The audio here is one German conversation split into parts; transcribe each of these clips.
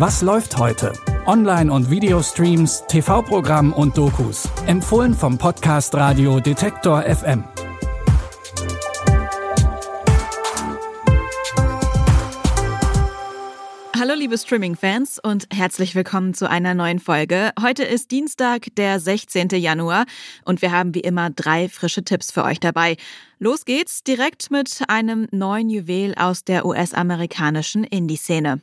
Was läuft heute? Online- und Videostreams, TV-Programm und Dokus. Empfohlen vom Podcast Radio Detektor FM. Hallo liebe Streaming-Fans und herzlich willkommen zu einer neuen Folge. Heute ist Dienstag, der 16. Januar und wir haben wie immer drei frische Tipps für euch dabei. Los geht's direkt mit einem neuen Juwel aus der US-amerikanischen Indie-Szene.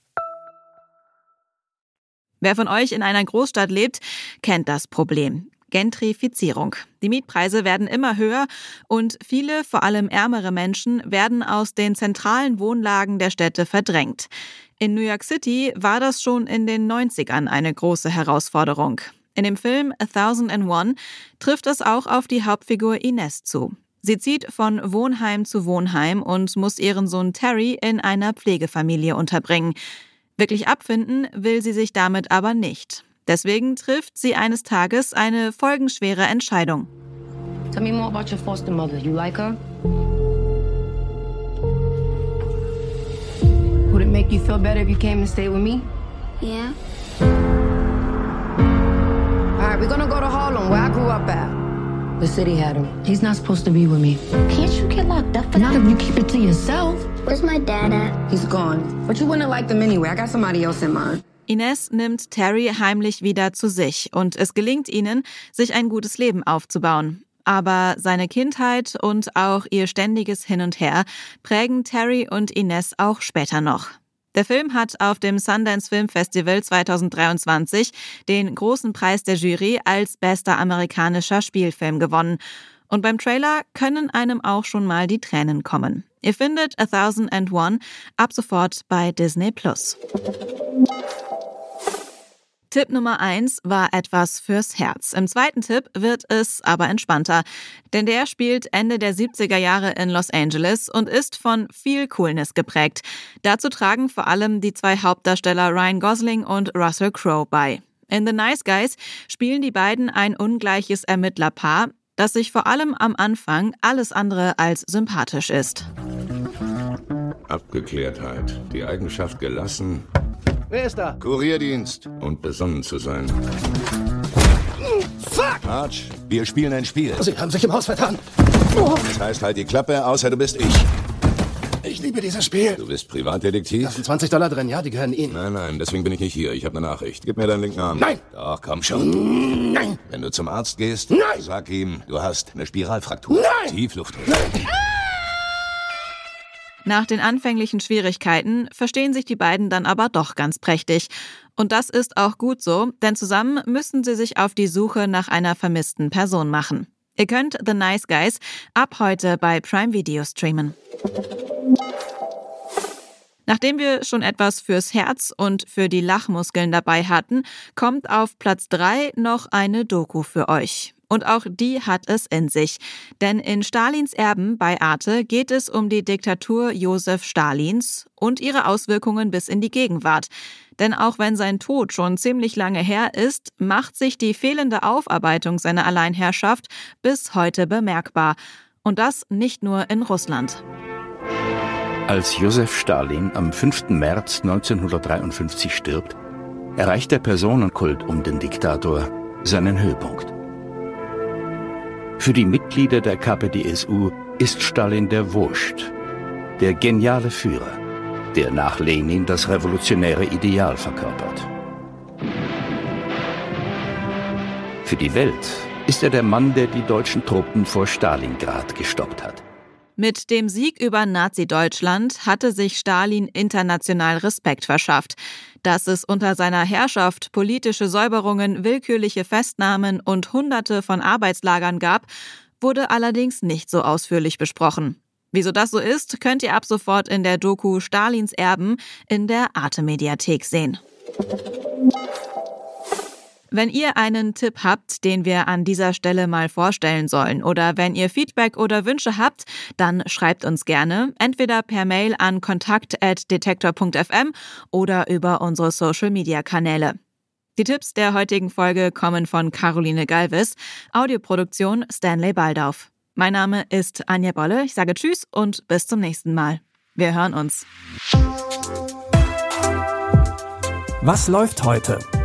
Wer von euch in einer Großstadt lebt, kennt das Problem. Gentrifizierung. Die Mietpreise werden immer höher und viele, vor allem ärmere Menschen, werden aus den zentralen Wohnlagen der Städte verdrängt. In New York City war das schon in den 90ern eine große Herausforderung. In dem Film A Thousand and One trifft es auch auf die Hauptfigur Ines zu. Sie zieht von Wohnheim zu Wohnheim und muss ihren Sohn Terry in einer Pflegefamilie unterbringen. Wirklich abfinden will sie sich damit aber nicht. Deswegen trifft sie eines Tages eine folgenschwere Entscheidung. Tell me more about your foster mother. You like her? Would it make you feel better if you came and stayed with me? Yeah. All right, we're gonna go to Harlem, where I grew up at. The city had him. He's not supposed to be with me. Can't you get locked up for Not that? if you keep it to yourself. Where's my dad at? He's gone. But you wouldn't have liked him anyway. I got somebody else in mind. Ines nimmt Terry heimlich wieder zu sich und es gelingt ihnen, sich ein gutes Leben aufzubauen. Aber seine Kindheit und auch ihr ständiges Hin und Her prägen Terry und Ines auch später noch. Der Film hat auf dem Sundance Film Festival 2023 den großen Preis der Jury als bester amerikanischer Spielfilm gewonnen. Und beim Trailer können einem auch schon mal die Tränen kommen. Ihr findet A Thousand and One ab sofort bei Disney Plus. Tipp Nummer eins war etwas fürs Herz. Im zweiten Tipp wird es aber entspannter, denn der spielt Ende der 70er Jahre in Los Angeles und ist von viel Coolness geprägt. Dazu tragen vor allem die zwei Hauptdarsteller Ryan Gosling und Russell Crowe bei. In The Nice Guys spielen die beiden ein ungleiches Ermittlerpaar, das sich vor allem am Anfang alles andere als sympathisch ist. Abgeklärtheit. Die Eigenschaft gelassen, Wer ist da? Kurierdienst und besonnen zu sein. Fuck! Arch, wir spielen ein Spiel. Sie haben sich im Haus vertan. Das heißt, halt die Klappe, außer du bist ich. Ich liebe dieses Spiel. Du bist Privatdetektiv? Da sind 20 Dollar drin, ja, die gehören Ihnen. Nein, nein, deswegen bin ich nicht hier. Ich habe eine Nachricht. Gib mir deinen linken Arm. Nein! Doch, komm schon. Nein! Wenn du zum Arzt gehst, Nein! sag ihm, du hast eine Spiralfraktur. Nein! Tieflufthose. Nach den anfänglichen Schwierigkeiten verstehen sich die beiden dann aber doch ganz prächtig. Und das ist auch gut so, denn zusammen müssen sie sich auf die Suche nach einer vermissten Person machen. Ihr könnt The Nice Guys ab heute bei Prime Video streamen. Nachdem wir schon etwas fürs Herz und für die Lachmuskeln dabei hatten, kommt auf Platz 3 noch eine Doku für euch. Und auch die hat es in sich. Denn in Stalins Erben bei Arte geht es um die Diktatur Josef Stalins und ihre Auswirkungen bis in die Gegenwart. Denn auch wenn sein Tod schon ziemlich lange her ist, macht sich die fehlende Aufarbeitung seiner Alleinherrschaft bis heute bemerkbar. Und das nicht nur in Russland. Als Josef Stalin am 5. März 1953 stirbt, erreicht der Personenkult um den Diktator seinen Höhepunkt. Für die Mitglieder der KPDSU ist Stalin der Wurst, der geniale Führer, der nach Lenin das revolutionäre Ideal verkörpert. Für die Welt ist er der Mann, der die deutschen Truppen vor Stalingrad gestoppt hat. Mit dem Sieg über Nazi-Deutschland hatte sich Stalin international Respekt verschafft. Dass es unter seiner Herrschaft politische Säuberungen, willkürliche Festnahmen und Hunderte von Arbeitslagern gab, wurde allerdings nicht so ausführlich besprochen. Wieso das so ist, könnt ihr ab sofort in der Doku Stalins Erben in der Arte-Mediathek sehen. Wenn ihr einen Tipp habt, den wir an dieser Stelle mal vorstellen sollen, oder wenn ihr Feedback oder Wünsche habt, dann schreibt uns gerne, entweder per Mail an kontakt.detektor.fm oder über unsere Social-Media-Kanäle. Die Tipps der heutigen Folge kommen von Caroline Galvis, Audioproduktion Stanley Baldauf. Mein Name ist Anja Bolle, ich sage Tschüss und bis zum nächsten Mal. Wir hören uns. Was läuft heute?